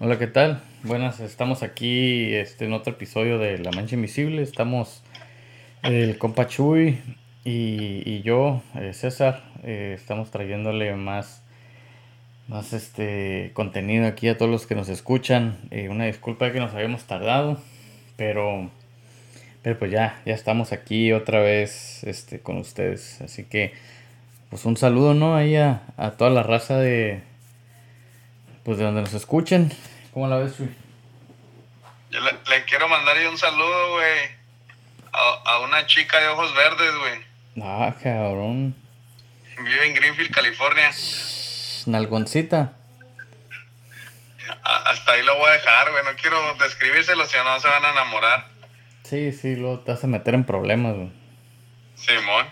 Hola, ¿qué tal? Buenas, estamos aquí este, en otro episodio de La Mancha Invisible. Estamos el compa Chuy y, yo, eh, César, eh, estamos trayéndole más, más este contenido aquí a todos los que nos escuchan. Eh, una disculpa que nos habíamos tardado, pero, pero pues ya, ya estamos aquí otra vez este, con ustedes. Así que, pues un saludo, ¿no? Ahí a toda la raza de, pues de donde nos escuchen. ¿Cómo la ves, Chuy? Yo le, le quiero mandar un saludo, güey, a, a una chica de ojos verdes, güey. Ah, cabrón. Vive en Greenfield, California. Nalgoncita. A- hasta ahí lo voy a dejar, güey. No quiero describírselo, si no se van a enamorar. Sí, sí, luego te a meter en problemas, güey. Simón.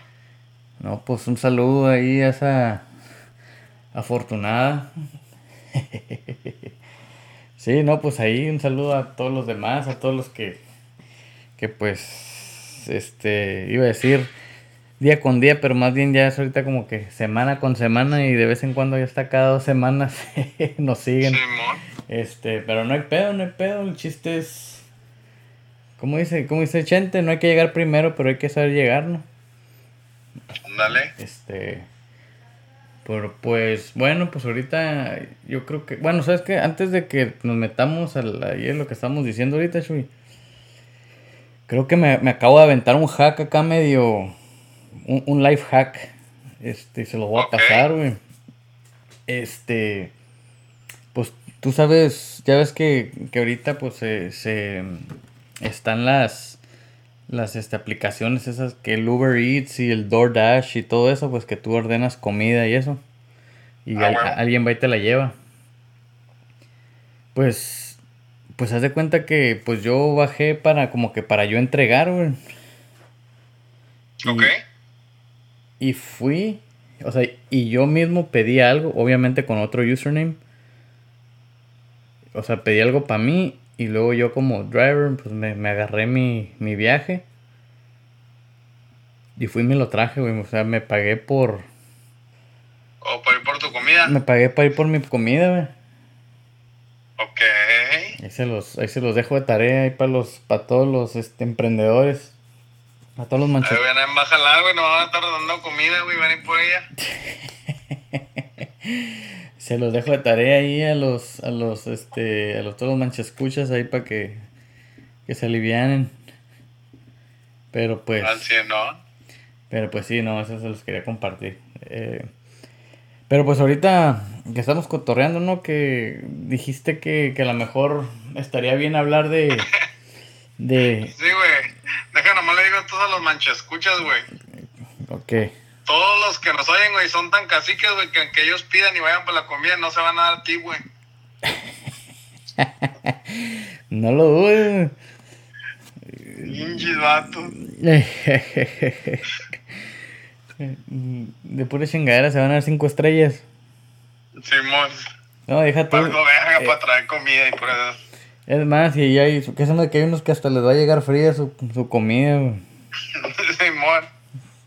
No, pues un saludo ahí a esa afortunada. Sí, no, pues ahí un saludo a todos los demás, a todos los que, que pues, este, iba a decir día con día, pero más bien ya es ahorita como que semana con semana y de vez en cuando ya está cada dos semanas nos siguen. Este, pero no hay pedo, no hay pedo, el chiste es, como dice, como dice Chente, no hay que llegar primero, pero hay que saber llegar, ¿no? Ándale. Este. Pero pues, bueno, pues ahorita yo creo que. Bueno, ¿sabes qué? Antes de que nos metamos ahí en lo que estamos diciendo ahorita, Shui. Creo que me, me acabo de aventar un hack acá medio. Un, un life hack. Este, se lo voy a pasar, güey. Este. Pues tú sabes, ya ves que, que ahorita pues se, se están las las este, aplicaciones esas que el Uber Eats y el DoorDash y todo eso, pues que tú ordenas comida y eso. Y Ah, al- alguien va y te la lleva. Pues, pues haz de cuenta que pues yo bajé para como que para yo entregar, güey. Y- Ok. Y fui, o sea, y yo mismo pedí algo, obviamente con otro username. O sea, pedí algo para mí y luego yo como driver, pues me, me agarré mi, mi viaje. Y fui y me lo traje, güey. O sea, me pagué por... O por ir por tu comida. Me pagué para ir por mi comida, güey. Ok. Ahí se los, ahí se los dejo de tarea ahí para los, para todos los este, emprendedores. A todos los vienen, bájala, güey. No van a estar dando comida, güey. Van a ir por ella. Se los dejo de tarea ahí a los, a los, este, a los todos los manchescuchas ahí para que, que se alivianen. Pero pues, Al 100, ¿no? pero pues sí, no, eso se los quería compartir. Eh, pero pues ahorita que estamos cotorreando, ¿no? Que dijiste que, que a lo mejor estaría bien hablar de, de, Sí, güey. Deja nomás le digo a todos los manchescuchas, güey. ok, Todos los que nos oyen, güey, son tan caciques, güey, que aunque ellos pidan y vayan por la comida, no se van a dar a ti, güey. no lo dudes. Pinches vatos. De pura chingadera se van a dar cinco estrellas. Simón. No, deja tú. Algo verga Eh, para traer comida y por eso. Es más, y hay, que hay unos que hasta les va a llegar fría su, su comida, güey. Simón.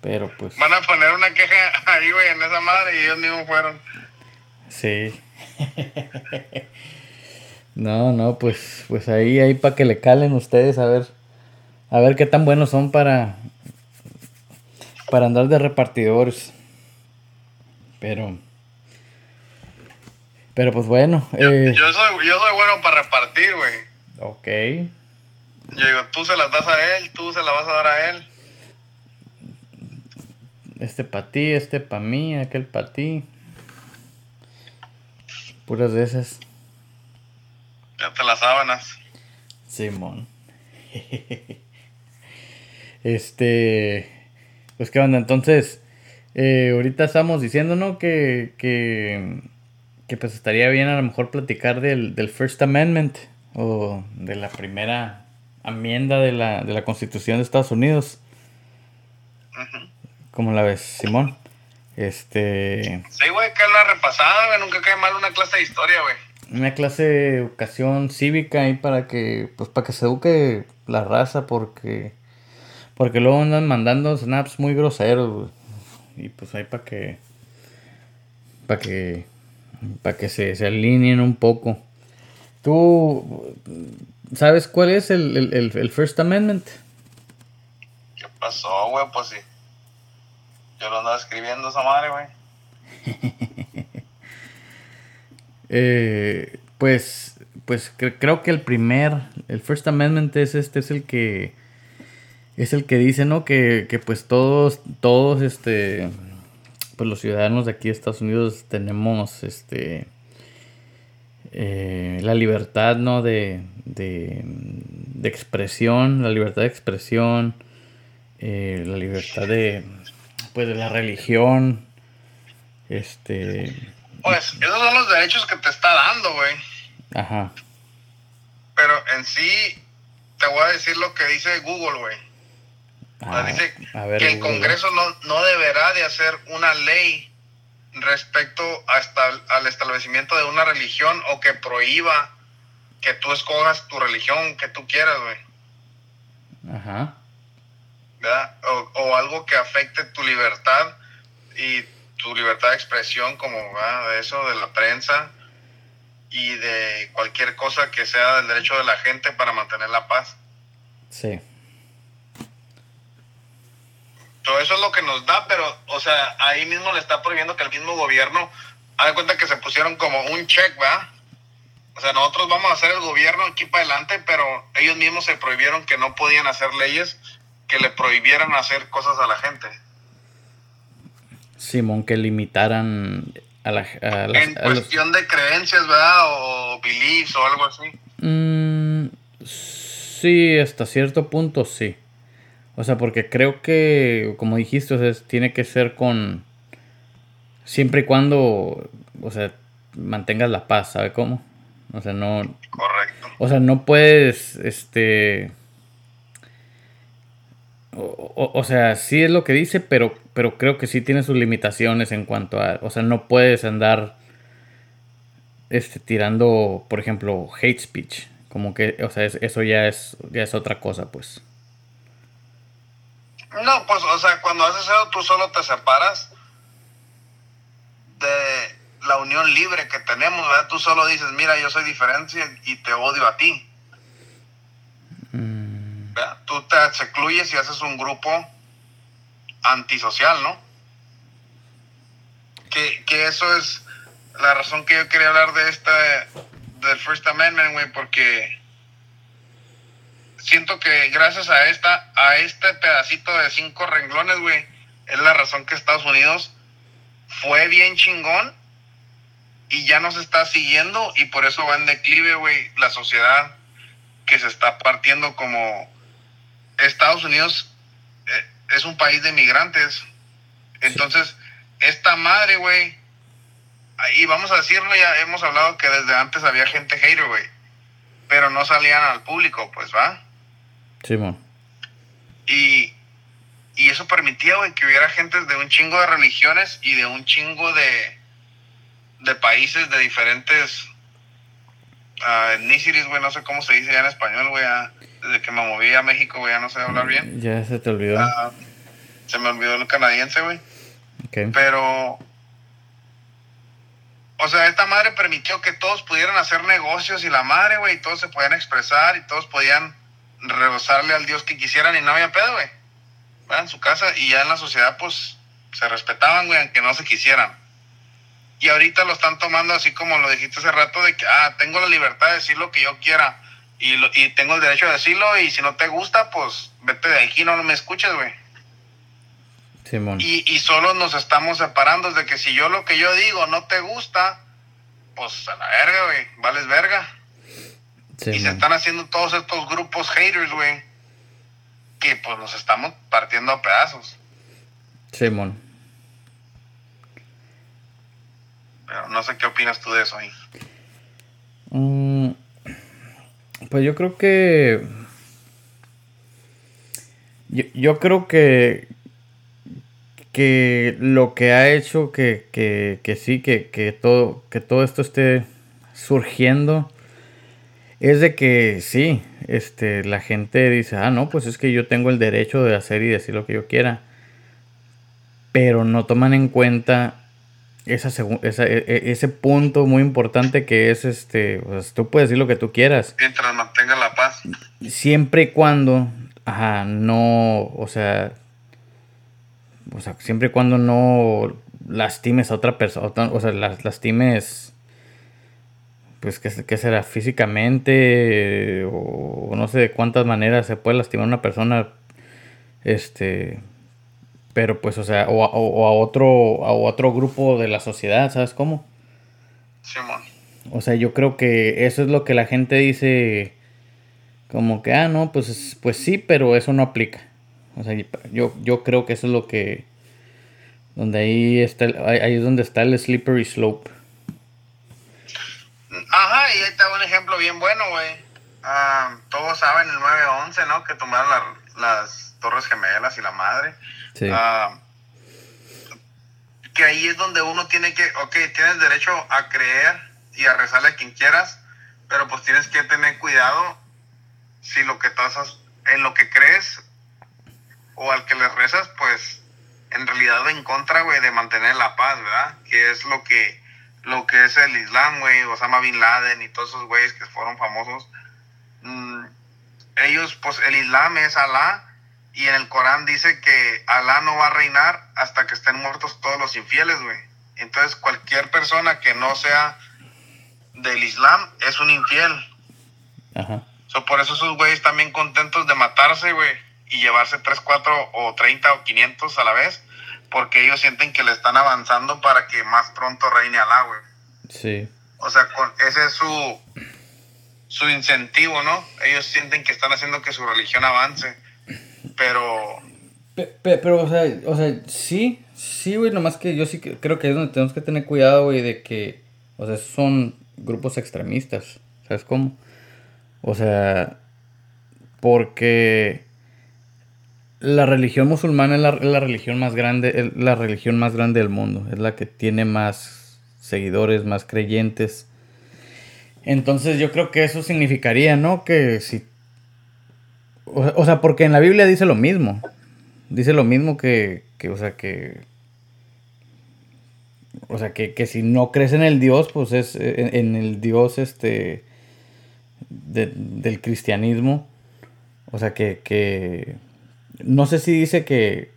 Pero pues, Van a poner una queja ahí, güey, en esa madre y ellos mismos fueron. sí. No, no, pues, pues ahí, ahí para que le calen ustedes a ver, a ver qué tan buenos son para, para andar de repartidores. Pero, pero pues bueno, eh, Yo soy, yo soy bueno para repartir, güey. ok. Yo digo, tú se las das a él, tú se las vas a dar a él. Este para ti, este para mí, aquel para ti. Puras de esas. Ya te las sábanas. Simón. este. Pues qué onda, entonces. eh, ahorita estamos diciendo, ¿no? Que, que. Que pues estaría bien a lo mejor platicar del, del First Amendment. O de la primera enmienda de la, de la Constitución de Estados Unidos. ¿Cómo la ves, Simón? Este. Sí, güey, que es la repasada, güey. Nunca cae mal una clase de historia, güey. una clase de educación cívica ahí para que pues para que se eduque la raza porque porque luego andan mandando snaps muy groseros güey. y pues ahí para que para que para que se, se alineen un poco ¿Tú sabes cuál es el, el, el First Amendment? ¿Qué pasó, güey? Pues sí. Yo lo andaba escribiendo esa madre, güey. eh, pues, pues creo que el primer, el First Amendment es este, es el que, es el que dice, ¿no? Que, que pues todos, todos, este, pues los ciudadanos de aquí de Estados Unidos tenemos, este, eh, la libertad, ¿no? De, de, de, expresión, la libertad de expresión, eh, la libertad de, pues, de la religión, este... Pues esos son los derechos que te está dando, güey. Ajá. Pero en sí, te voy a decir lo que dice Google, güey. Ah, dice que el Congreso no, no deberá de hacer una ley respecto hasta al establecimiento de una religión o que prohíba que tú escogas tu religión que tú quieras, güey. Ajá. ¿Verdad? O, o, algo que afecte tu libertad y tu libertad de expresión, como de eso, de la prensa y de cualquier cosa que sea del derecho de la gente para mantener la paz. Sí. Todo eso es lo que nos da, pero, o sea, ahí mismo le está prohibiendo que el mismo gobierno, haga cuenta que se pusieron como un check, ¿verdad? O sea, nosotros vamos a hacer el gobierno aquí para adelante, pero ellos mismos se prohibieron que no podían hacer leyes que le prohibieran hacer cosas a la gente. Simón, que limitaran a la... A en cuestión de creencias, ¿verdad? O beliefs o algo así. Mm, sí, hasta cierto punto sí. O sea, porque creo que, como dijiste, o sea, tiene que ser con... Siempre y cuando, o sea, mantengas la paz, ¿sabe cómo? O sea, no... Correcto. O sea, no puedes, este... O, sea, sí es lo que dice, pero, pero creo que sí tiene sus limitaciones en cuanto a... O sea, no puedes andar este, tirando, por ejemplo, hate speech. Como que, o sea, eso ya es, ya es otra cosa, pues. No, pues, o sea, cuando haces eso, tú solo te separas de la unión libre que tenemos, ¿verdad? Tú solo dices, mira, yo soy diferente y te odio a ti. Tú te excluyes y haces un grupo antisocial, ¿no? Que, que eso es la razón que yo quería hablar de esta, del First Amendment, güey, porque siento que gracias a esta, a este pedacito de cinco renglones, güey, es la razón que Estados Unidos fue bien chingón y ya nos está siguiendo y por eso va en declive, güey, la sociedad que se está partiendo como Estados Unidos eh, es un país de migrantes. Entonces, esta madre, güey, ahí vamos a decirlo, ya hemos hablado que desde antes había gente hater, güey, pero no salían al público, pues, ¿va? Sí, Y, y eso permitía, güey, que hubiera gente de un chingo de religiones y de un chingo de, de países de diferentes uh, güey, no sé cómo se dice ya en español, güey, desde que me moví a México, güey, ya no sé hablar bien. Ya se te olvidó. Ah, se me olvidó el canadiense, güey. Pero, o sea, esta madre permitió que todos pudieran hacer negocios y la madre, güey, y todos se podían expresar y todos podían rebosarle al Dios que quisieran y no había pedo, güey. En su casa y ya en la sociedad, pues, se respetaban, güey, aunque no se quisieran. Y ahorita lo están tomando así como lo dijiste hace rato, de que, ah, tengo la libertad de decir lo que yo quiera y, y tengo el derecho de decirlo y si no te gusta, pues, vete de aquí, no, no me escuches, güey. Simón. Y, y solo nos estamos separando de que si yo lo que yo digo no te gusta, pues a la verga, güey, vales verga y se están haciendo todos estos grupos haters, güey, que pues nos estamos partiendo a pedazos. Simón. Pero no sé qué opinas tú de eso ahí. Mm, pues yo creo que. Yo, creo que. Que lo que ha hecho que, que, que sí, que, que, todo, que todo esto esté surgiendo es de que sí, este, la gente dice, ah, no, pues es que yo tengo el derecho de hacer y decir lo que yo quiera. Pero no toman en cuenta esa, esa, e, e, ese punto muy importante que es este, pues tú puedes decir lo que tú quieras. Mientras mantenga la paz. Siempre y cuando, ajá, no, o sea, o sea, siempre y cuando no lastimes a otra persona, o sea, las lastimes, pues, ¿qué, será? Físicamente, o, no sé de cuántas maneras se puede lastimar a una persona, este, pero pues, o sea, o, a otro, a otro grupo de la sociedad, ¿sabes cómo? Simón. O sea, yo creo que eso es lo que la gente dice, como que, ah, no, pues, pues sí, pero eso no aplica. O sea, yo, yo creo que eso es lo que, donde ahí está, ahí es donde está el slippery slope. Ajá, y ahí está un ejemplo bien bueno, güey. Ah, todos saben el 9-11, ¿no? Que tomaron las Torres Gemelas y la madre. Sí. Ah, que ahí es donde uno tiene que, ok, tienes derecho a creer y a rezarle a quien quieras, pero pues tienes que tener cuidado si lo que estás en lo que crees o al que le rezas, pues en realidad en contra, güey, de mantener la paz, ¿verdad? Que es lo que, lo que es el Islam, güey, Osama Bin Laden y todos esos güeyes que fueron famosos. Mm, ellos, pues el Islam es Alá y en el Corán dice que Alá no va a reinar hasta que estén muertos todos los infieles, güey. Entonces cualquier persona que no sea del Islam es un infiel. Ajá. por eso esos güeyes también contentos de matarse, güey y llevarse 3, 4 o 30 o 500 a la vez, porque ellos sienten que le están avanzando para que más pronto reine Alá, güey. Sí. O sea, con, ese es su, su incentivo, ¿no? Ellos sienten que están haciendo que su religión avance, pero... Pero, o sea, o sea, sí, sí, güey, nomás que yo sí creo que es donde tenemos que tener cuidado, güey, de que, o sea, son grupos extremistas, ¿sabes cómo? O sea, porque la religión musulmana es la, religión más grande, es la religión más grande del mundo, es la que tiene más seguidores, más creyentes. Entonces yo creo que eso significaría, ¿no? Que si... O, sea, porque en la Biblia dice lo mismo. Dice lo mismo que, que o sea, que... O sea, que, que, si no crees en el Dios, pues es en, el Dios este... del cristianismo. O sea, que, que no sé si dice que,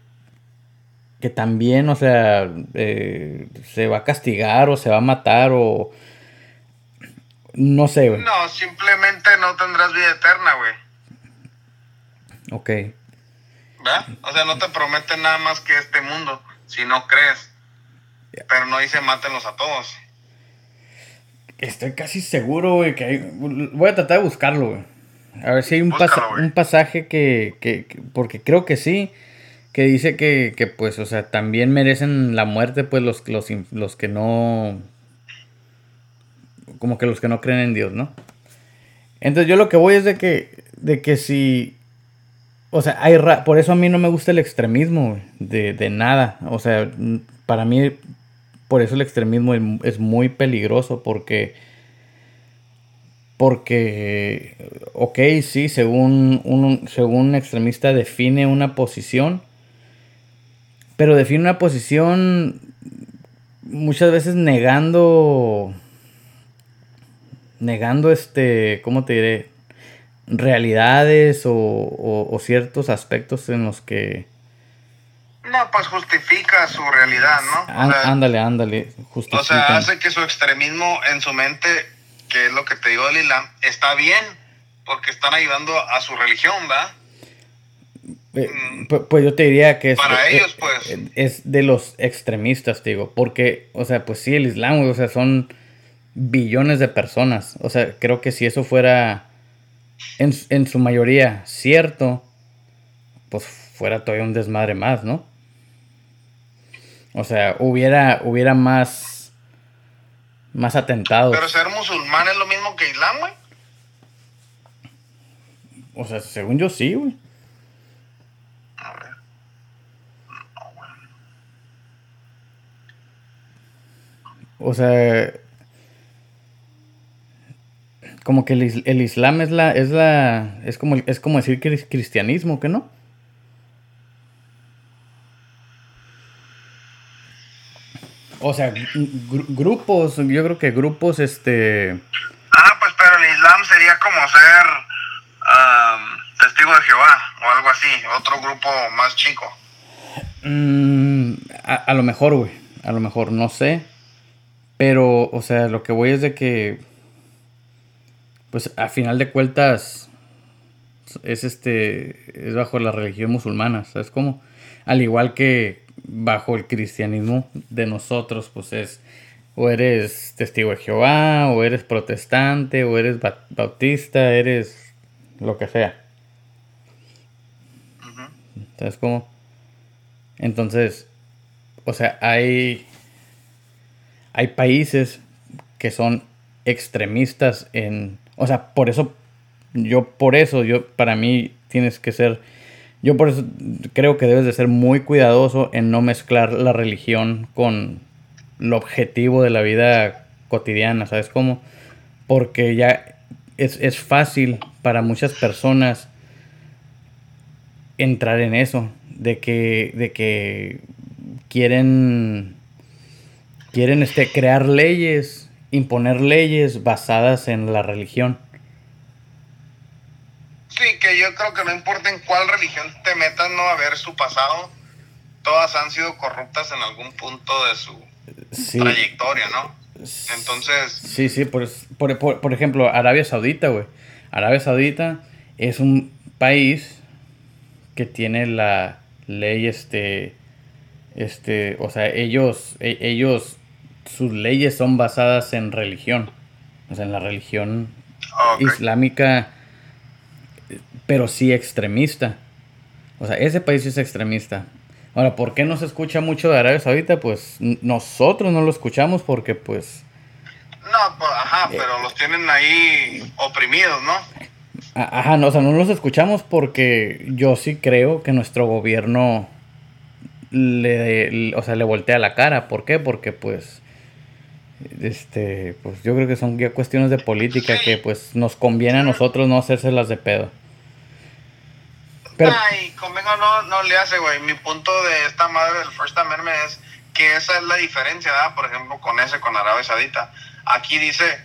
que también, o sea, eh, se va a castigar o se va a matar o... No sé, güey. No, simplemente no tendrás vida eterna, güey. Ok. ¿Verdad? O sea, no te prometen nada más que este mundo, si no crees. Pero no dice mátenlos a todos. Estoy casi seguro, güey, que hay... Voy a tratar de buscarlo, güey. A ver si hay un, un pasaje que, porque creo que sí, que dice que, que, pues, o sea, también merecen la muerte, pues, los, los, los que no, como que los que no creen en Dios, ¿no? Entonces yo lo que voy es de que, de que si, o sea, hay, por eso a mí no me gusta el extremismo, de, de nada, o sea, para mí, por eso el extremismo es muy peligroso, porque porque, ok, sí, según un, según un extremista define una posición, pero define una posición muchas veces negando, negando este, ¿cómo te diré? Realidades o, ciertos aspectos en los que... No, pues justifica su realidad, ¿no? ándale, ándale, justifica. O sea, hace que su extremismo en su mente que es lo que te digo del Islam, está bien, porque están ayudando a su religión, ¿verdad? Eh, mm. pues yo te diría que es, para eh, ellos, pues. Eh, es de los extremistas, te digo, porque, o sea, pues sí, el Islam, o sea, son billones de personas. O sea, creo que si eso fuera en, en su mayoría cierto, pues fuera todavía un desmadre más, ¿no? O sea, hubiera, hubiera más más atentados. Pero ser musulmán es lo mismo que islam, güey. O sea, según yo sí, güey. A ver. No, güey. O sea, como que el, el, Islam es la es la es como es como decir que es cristianismo, ¿que no? O sea, grupos, yo creo que grupos, este... Ah, pues pero el Islam sería como ser testigo de Jehová o algo así, otro grupo más chico. Mm, a, lo mejor, güey, a lo mejor, no sé. Pero, o sea, lo que voy es de que, pues a final de cuentas, es este, es bajo la religión musulmana, ¿sabes cómo? Al igual que bajo el cristianismo de nosotros, pues es o eres testigo de Jehová, o eres protestante, o eres bautista, eres lo que sea. ¿Sabes cómo? Entonces, o sea, hay, hay países que son extremistas en, o sea, por eso, yo por eso, yo, para mí tienes que ser yo por eso creo que debes de ser muy cuidadoso en no mezclar la religión con lo objetivo de la vida cotidiana, ¿sabes cómo? Porque ya es, fácil para muchas personas entrar en eso, de que, de que quieren, quieren este, crear leyes, imponer leyes basadas en la religión. Sí, que yo creo que no importa en cuál religión te metas, no a ver su pasado, todas han sido corruptas en algún punto de su trayectoria, ¿no? Entonces... Sí, sí, por, por, por, ejemplo, Arabia Saudita, güey. Arabia Saudita es un país que tiene la ley, este, este, o sea, ellos, e, ellos, sus leyes son basadas en religión, o sea, en la religión islámica pero sí extremista. O sea, ese país es extremista. Ahora, ¿por qué no se escucha mucho de Arabia Saudita? Pues nosotros no lo escuchamos porque pues... No, pues, ajá, eh, pero los tienen ahí oprimidos, ¿no? Ajá, no, o sea, no los escuchamos porque yo sí creo que nuestro gobierno le, o sea, le voltea la cara. ¿Por qué? Porque pues este, pues yo creo que son ya cuestiones de política que pues nos conviene a nosotros no hacérselas de pedo. Ay, convengo no, no le hace, güey. Mi punto de esta madre del First Amendment es que esa es la diferencia, ¿verdad? Por ejemplo, con ese, con Arabia Saudita. Aquí dice,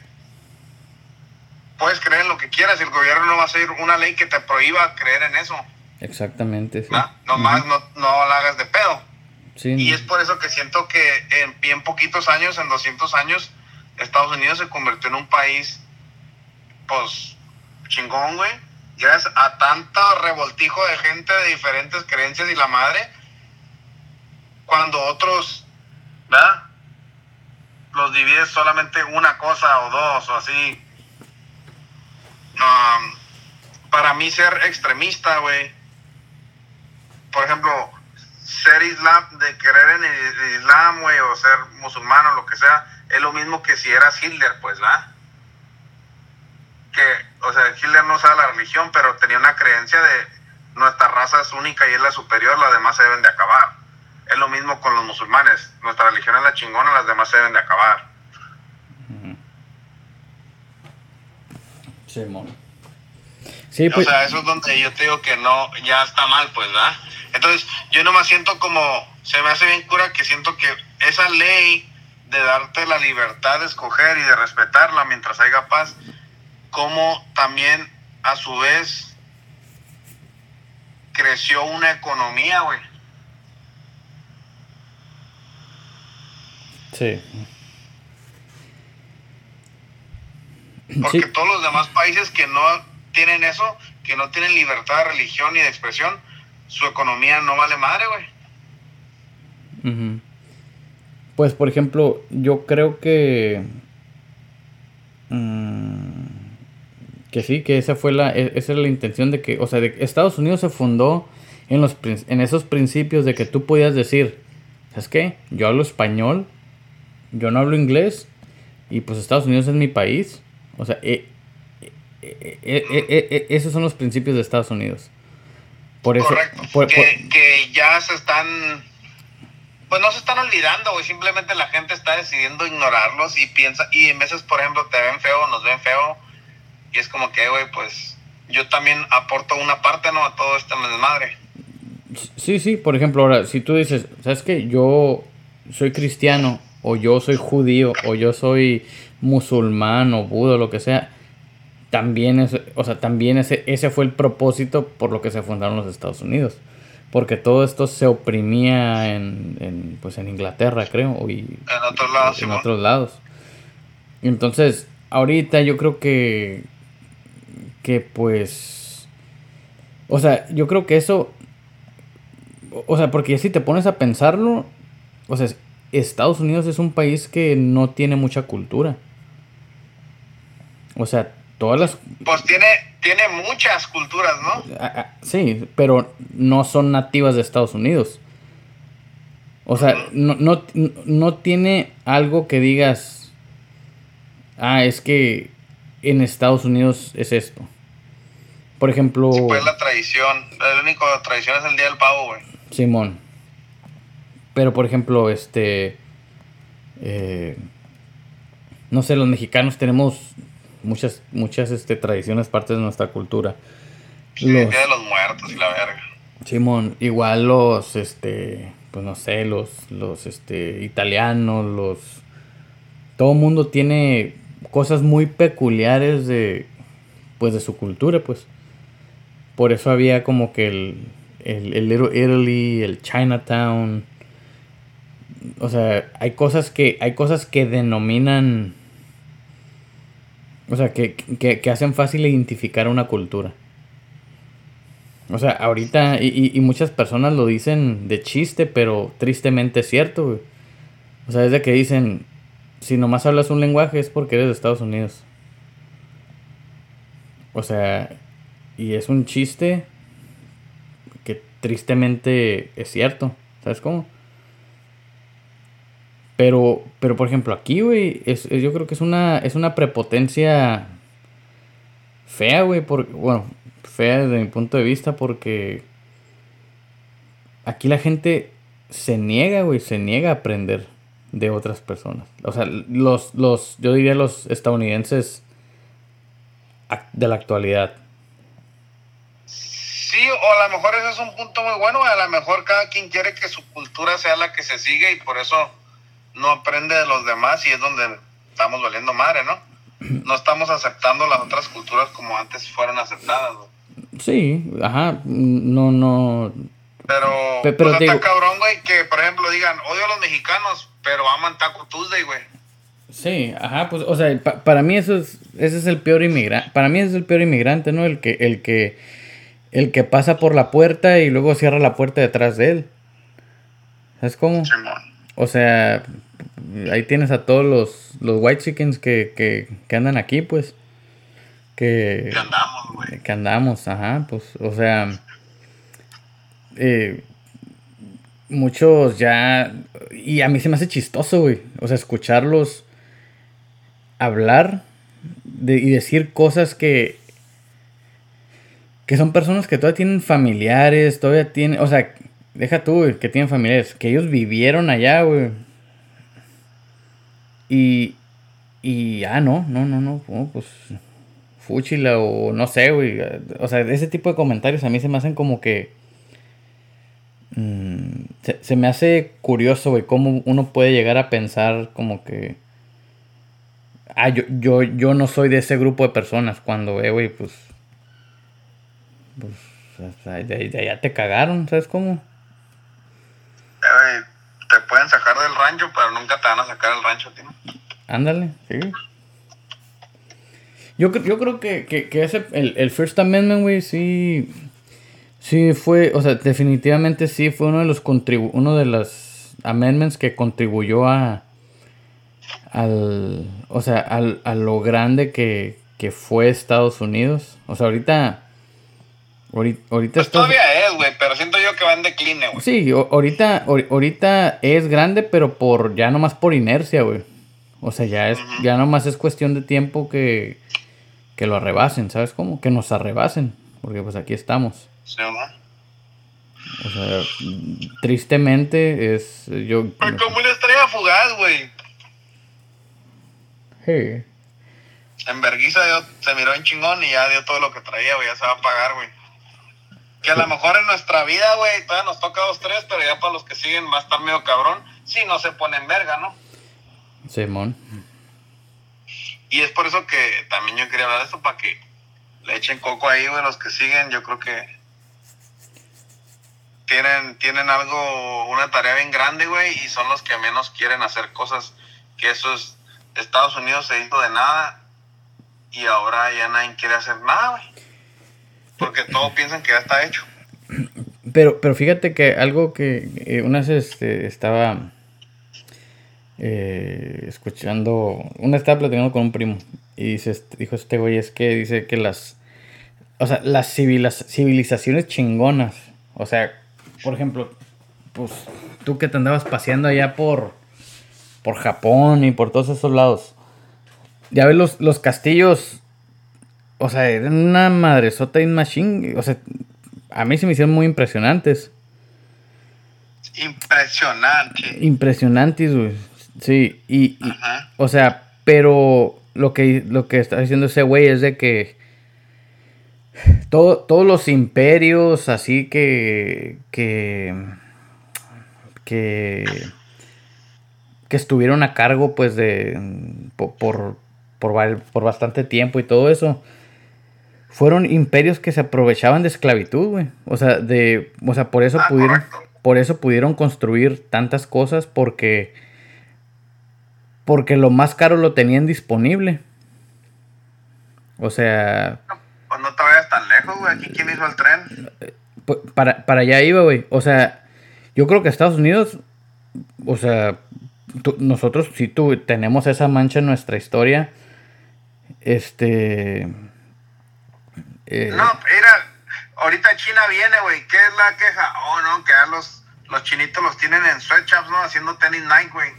puedes creer en lo que quieras y el gobierno no va a hacer una ley que te prohíba creer en eso. Exactamente, sí. Nomás no, no la hagas de pedo. Sí. Y es por eso que siento que en bien poquitos años, en 200 años, Estados Unidos se convirtió en un país, pues, chingón, güey gracias a tanto revoltijo de gente de diferentes creencias y la madre, cuando otros, ¿verdad? Los divides solamente una cosa o dos o así. para mí ser extremista, güey. Por ejemplo, ser islam, de creer en el islam, güey, o ser musulmán o lo que sea, es lo mismo que si eras Hitler, pues, ¿verdad? Que o sea, Hitler no sabe la religión, pero tenía una creencia de nuestra raza es única y es la superior, las demás se deben de acabar. Es lo mismo con los musulmanes, nuestra religión es la chingona, las demás se deben de acabar. Sí, Sí, pues... O sea, eso es donde yo te digo que no, ya está mal, pues, ¿verdad? Entonces, yo nomás siento como, se me hace bien cura que siento que esa ley de darte la libertad de escoger y de respetarla mientras haya paz, como también a su vez creció una economía, güey. Sí. Porque todos los demás países que no tienen eso, que no tienen libertad de religión y de expresión, su economía no vale madre, güey. Pues, por ejemplo, yo creo que... Mm, que sí, que esa fue la, e, esa era la intención de que, o sea, de Estados Unidos se fundó en, los, en esos principios de que tú podías decir, ¿sabes qué? Yo hablo español, yo no hablo inglés, y pues Estados Unidos es mi país. O sea, eh, eh, eh, esos son los principios de Estados Unidos. Por eso, que, que, ya se están, pues no se están olvidando, güey. Simplemente la gente está decidiendo ignorarlos y piensa, y en veces, por ejemplo, te ven feo, nos ven feo y es como que, güey, pues yo también aporto una parte, ¿no? A todo este desmadre. Sí, sí, por ejemplo, ahora, si tú dices, ¿sabes qué? Yo soy cristiano o yo soy judío, o yo soy musulmán, o budo, lo que sea, también es, o sea, también ese, ese fue el propósito por lo que se fundaron los Estados Unidos. Porque todo esto se oprimía en, en pues en Inglaterra, creo, y en otros lados. En otros lados. Entonces, ahorita yo creo que, que pues, o sea, yo creo que eso, o sea, porque si te pones a pensarlo, o sea, Estados Unidos es un país que no tiene mucha cultura. O sea, todas las... Pues tiene, tiene muchas culturas, ¿no? Ah, ah, sí, pero no son nativas de Estados Unidos. O sea, no, no, no tiene algo que digas, ah, es que en Estados Unidos es esto. Por ejemplo... Sí, pues la tradición. La única tradición es el Día del Pavo, güey. Simón. Pero, por ejemplo, este... Eh, no sé, los mexicanos tenemos muchas, muchas este, tradiciones, partes de nuestra cultura. Sí, los, Día de los Muertos y la verga. Simón, igual los, este, pues no sé, los, los, este, italianos, los... Todo mundo tiene cosas muy peculiares de, pues, de su cultura, pues. Por eso había como que el, el, el Little Italy, el Chinatown. O sea, hay cosas que, hay cosas que denominan o sea, que, que, hacen fácil identificar una cultura. O sea, ahorita, y, y, muchas personas lo dicen de chiste, pero tristemente es cierto. O sea, es de que dicen, si nomás hablas un lenguaje es porque eres de Estados Unidos. O sea, y es un chiste que tristemente es cierto. ¿Sabes cómo? Pero, pero por ejemplo, aquí, güey, es, yo creo que es una, es una prepotencia fea, güey, bueno, fea desde mi punto de vista porque aquí la gente se niega, güey, se niega a aprender de otras personas. O sea, los, los, yo diría los estadounidenses de la actualidad. Sí, o a lo mejor ese es un punto muy bueno, a lo mejor cada quien quiere que su cultura sea la que se siga y por eso no aprende de los demás y es donde estamos valiendo madre, ¿no? No estamos aceptando las otras culturas como antes fueron aceptadas, Sí, ajá, no, no. Pero, pero está cabrón, güey, que por ejemplo digan, odio a los mexicanos, pero aman Taco Tuesday, güey. Sí, ajá, pues, o sea, para mí eso es, ese es el peor inmigrante, para mí ese es el peor inmigrante, ¿no? El que, el que, el que pasa por la puerta y luego cierra la puerta detrás de él. ¿Sabes cómo? O sea, ahí tienes a todos los, los white chickens que, que, que andan aquí, pues. Que, que andamos, güey. Que andamos, ajá, pues, o sea. Eh, muchos ya. Y a mí se me hace chistoso, güey. O sea, escucharlos hablar de, y decir cosas que. Que son personas que todavía tienen familiares, todavía tienen. O sea, deja tú, güey, que tienen familiares. Que ellos vivieron allá, güey. Y, y, ah, no, no, no, no, pues, fúchila o no sé, güey. O sea, ese tipo de comentarios a mí se me hacen como que... Mm, se, me hace curioso, güey, cómo uno puede llegar a pensar como que... Ah, yo, yo, yo no soy de ese grupo de personas cuando, ve, güey, pues... Pues, de, de allá te cagaron, ¿sabes cómo? Te pueden sacar del rancho, pero nunca te van a sacar del rancho, tío. Ándale, sí. Yo, yo creo que, que, ese, el, el First Amendment, güey, sí. Sí fue, o sea, definitivamente sí fue uno de los contribu uno de los amendments que contribuyó a al o sea, al, a lo grande que, que fue Estados Unidos. O sea, ahorita Ahorita, pues todavía es, siento yo que va en decline, güey. Sí, ahorita, ahorita es grande, pero por ya nomás por inercia, güey. O sea, ya es, ya nomás es cuestión de tiempo que, que lo arrebasen, ¿sabes cómo? Que nos arrebasen, porque pues aquí estamos. Sí, ¿no? O sea, tristemente es yo. como una estrella fugaz, güey. Sí. En Berguisa se miró en chingón y ya dio todo lo que traía, güey. Ya se va a pagar, güey. Que a lo mejor en nuestra vida, güey, todavía nos toca dos, tres, pero ya para los que siguen a estar medio cabrón. Si no se ponen verga, ¿no? Simón. Y es por eso que también yo quería hablar de esto, para que le echen coco ahí, güey, los que siguen. Yo creo que tienen, tienen algo, una tarea bien grande, güey, y son los que menos quieren hacer cosas. Que eso es, Estados Unidos se hizo de nada y ahora ya nadie quiere hacer nada, güey. Porque todos piensan que ya está hecho. Pero, pero fíjate que algo que eh, una vez este, estaba eh, escuchando, una estaba platicando con un primo y dice, dijo este güey, es que dice que las, o sea, las civilizaciones chingonas, o sea, por ejemplo, pues tú que te andabas paseando allá por, por Japón y por todos esos lados, ya ves los, los castillos, o sea, eran una madresota in machine, o sea, a mí se me hicieron muy impresionantes. Impresionante. Impresionantes, güey. Sí, y, o sea, pero lo que, lo que está diciendo ese güey es de que todos los imperios así que, que, que, que estuvieron a cargo pues de, por, por, bastante tiempo y todo eso, fueron imperios que se aprovechaban de esclavitud, güey. O sea, de, o sea, por eso ah, pudieron, por eso pudieron construir tantas cosas porque porque lo más caro lo tenían disponible. O sea... Pues no te vayas tan lejos, güey. Aquí quién hizo el tren. Para, para allá iba, güey. O sea, yo creo que Estados Unidos, o sea, nosotros sí tú, tenemos esa mancha en nuestra historia. Este... Eh, no, mira, ahorita China viene, güey. ¿Qué es la queja? Oh, no, que los, los chinitos los tienen en sweatshops, ¿no? Haciendo tenis Nike, güey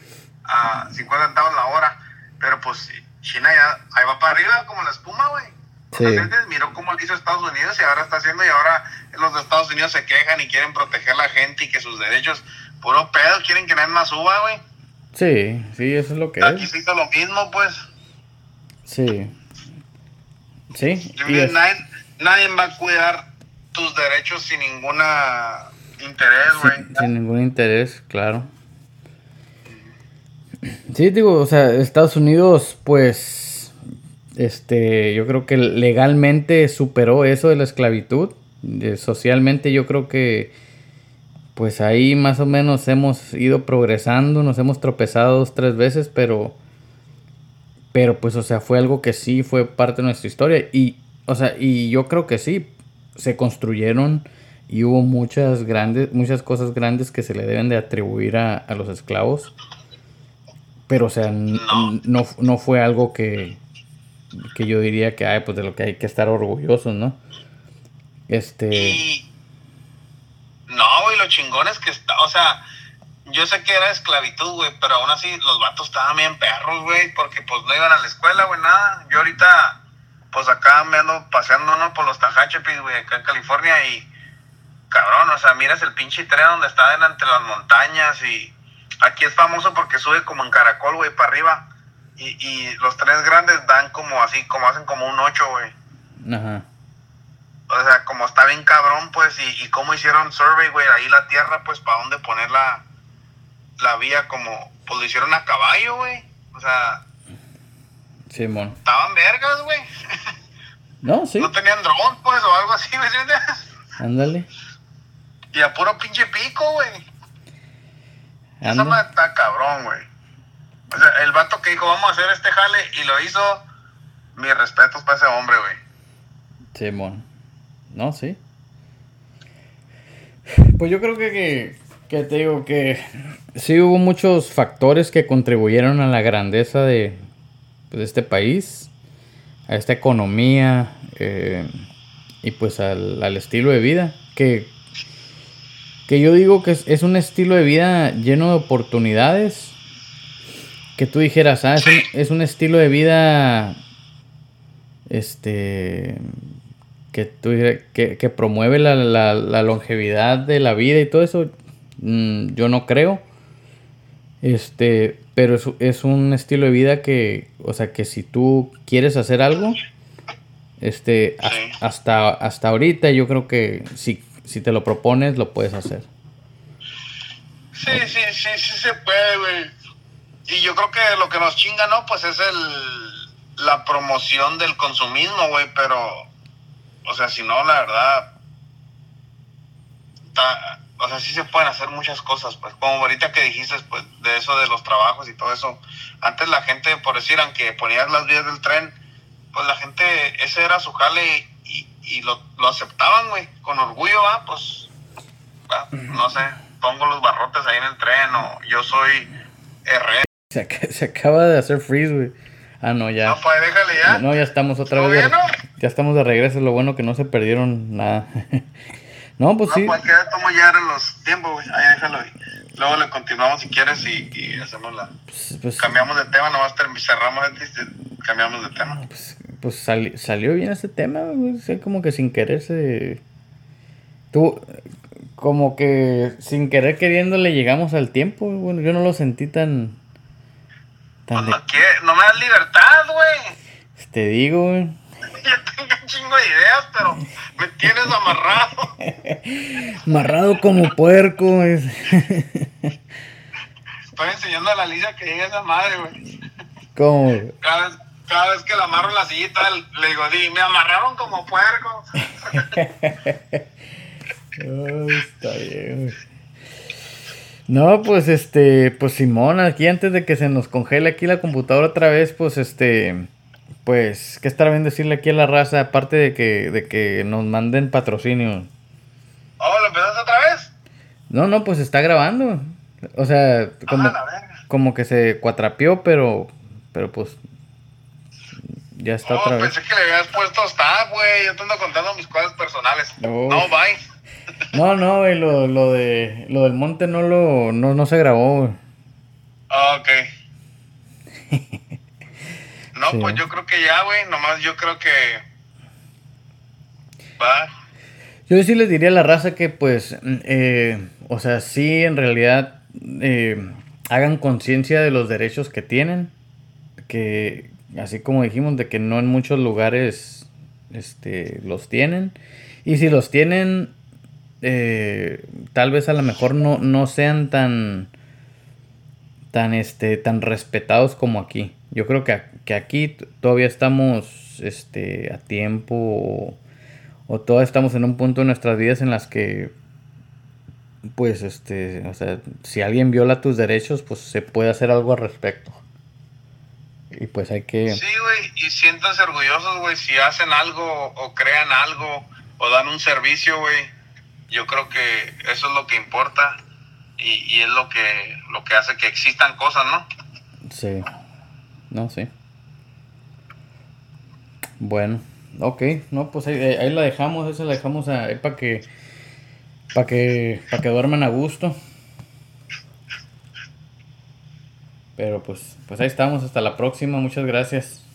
a 50 centavos la hora. Pero pues China ya ahí va para arriba como la espuma, güey. Sí. miró cómo lo hizo Estados Unidos y ahora está haciendo y ahora los de Estados Unidos se quejan y quieren proteger a la gente y que sus derechos, puro pedo, quieren que nadie más suba, güey. Sí, sí, eso es lo que Aquí se hizo lo mismo, pues. Sí. Sí. nadie, nadie va a cuidar tus derechos sin ninguna interés, güey. sin ningún interés, claro. Sí, digo, o sea, Estados Unidos, pues, este, yo creo que legalmente superó eso de la esclavitud. socialmente yo creo que, pues ahí más o menos hemos ido progresando, nos hemos tropezado dos, tres veces, pero, pero pues, o sea, fue algo que sí fue parte de nuestra historia. Y, o sea, y yo creo que sí, se construyeron y hubo muchas grandes, muchas cosas grandes que se le deben de atribuir a, a los esclavos. Pero, o sea, no, no, fue algo que, que yo diría que, ay, pues de lo que hay que estar orgullosos, ¿no? Este... No, güey, lo chingón es que está, o sea, yo sé que era esclavitud, güey, pero aún así los vatos estaban bien perros, güey, porque pues no iban a la escuela, güey, nada. Yo ahorita, pues acá me ando paseando, ¿no? Por los Tajachepis, güey, acá en California y, cabrón, o sea, miras el pinche tren donde está entre las montañas y Aquí es famoso porque sube como en caracol, güey, para arriba. Y, y los trenes grandes dan como así, como hacen como un 8, güey. Ajá. O sea, como está bien cabrón, pues, y, y cómo hicieron survey, güey, ahí la tierra, pues, para dónde poner la, la vía, como, pues lo hicieron a caballo, güey. O sea. Simón. estaban vergas, güey. No, sí. No tenían dron, pues, o algo así, ¿me entiendes? Ándale. Y a puro pinche pico, güey. Esa madre está cabrón, güey. O sea, el vato que dijo, vamos a hacer este jale y lo hizo, mis respetos para ese hombre, güey. Simón. no, sí. Pues yo creo que, que, te digo que sí hubo muchos factores que contribuyeron a la grandeza de, pues, este país, a esta economía eh, y pues al, al estilo de vida que que yo digo que es, un estilo de vida lleno de oportunidades. Que tú dijeras, ah, es un, estilo de vida este que, tú, que, promueve la, longevidad de la vida y todo eso, mm, yo no creo. Este, pero es, es, un estilo de vida que, o sea, que si tú quieres hacer algo, este, hasta, hasta ahorita yo creo que si si te lo propones, lo puedes hacer. Sí, sí, sí, sí se puede, güey. Y yo creo que lo que nos chinga, ¿no? Pues es el la promoción del consumismo, güey, pero o sea, si no, la verdad o sea, sí se pueden hacer muchas cosas, pues como ahorita que dijiste, pues de eso de los trabajos y todo eso. Antes la gente, por decir, aunque ponías las vías del tren, pues la gente, ese era su jale y, y lo, lo aceptaban, güey, con orgullo, va, pues, no sé, pongo los barrotes ahí en el tren o yo soy R. Se, acaba de hacer freeze, güey. Ah, no, ya. No, pues déjale ya. No, ya estamos otra vez. ya estamos de regreso. Lo bueno que no se perdieron nada. no, pues no, sí. Pues ya tomo ya los tiempos, güey. Ahí déjalo. Luego le continuamos si quieres y, y hacemos la. Pues, pues, cambiamos de tema, nomás cerramos y cambiamos de tema. Pues, pues salió bien ese tema, güey. como que sin querer se. Tú, como que sin querer queriéndole llegamos al tiempo. Bueno, yo no lo sentí tan. tan pues no, no, me das libertad, güey. Te digo, güey. Yo tengo un chingo de ideas, pero me tienes amarrado. amarrado como puerco. Es. Estoy enseñando a la Lisa que llega esa madre, güey. ¿Cómo? Cada vez, cada vez que la amarro en la sillita, le digo, di, me amarraron como puerco. está bien. No, pues este, pues Simón, aquí antes de que se nos congele aquí la computadora otra vez, pues este, pues, ¿qué estará bien decirle aquí a la raza? Aparte de que, de que nos manden patrocinio. Oh, ¿lo empezaste otra vez? No, no, pues está grabando. O sea, como, como que se cuatrapió, pero, pero pues, ya está oh, otra vez. pensé que le habías puesto stop, güey. Yo te ando contando mis cosas personales. No, bye. No, no, güey, lo, lo, de, lo del monte no lo, no, no se grabó, güey. Ah, ok. no, pues yo creo que ya, güey, nomás yo creo que va. Yo sí les diría a la raza que, pues, eh, o sea, sí, en realidad, eh, hagan conciencia de los derechos que tienen, que, así como dijimos, de que no en muchos lugares, este, los tienen, y si los tienen, eh, tal vez a lo mejor no, no sean tan tan este tan respetados como aquí. Yo creo que, que aquí todavía estamos este a tiempo o, todavía estamos en un punto de nuestras vidas en las que pues este, o sea, si alguien viola tus derechos, pues se puede hacer algo al respecto. Y pues hay que Sí, güey, y siéntanse orgullosos, güey, si hacen algo o crean algo o dan un servicio, güey yo creo que eso es lo que importa y, es lo que, lo que hace que existan cosas, ¿no? Sí, no, sí. Bueno, ok, no, pues ahí, la dejamos, esa la dejamos ahí para que, para que, para que duerman a gusto. Pero pues, pues ahí estamos, hasta la próxima, muchas gracias.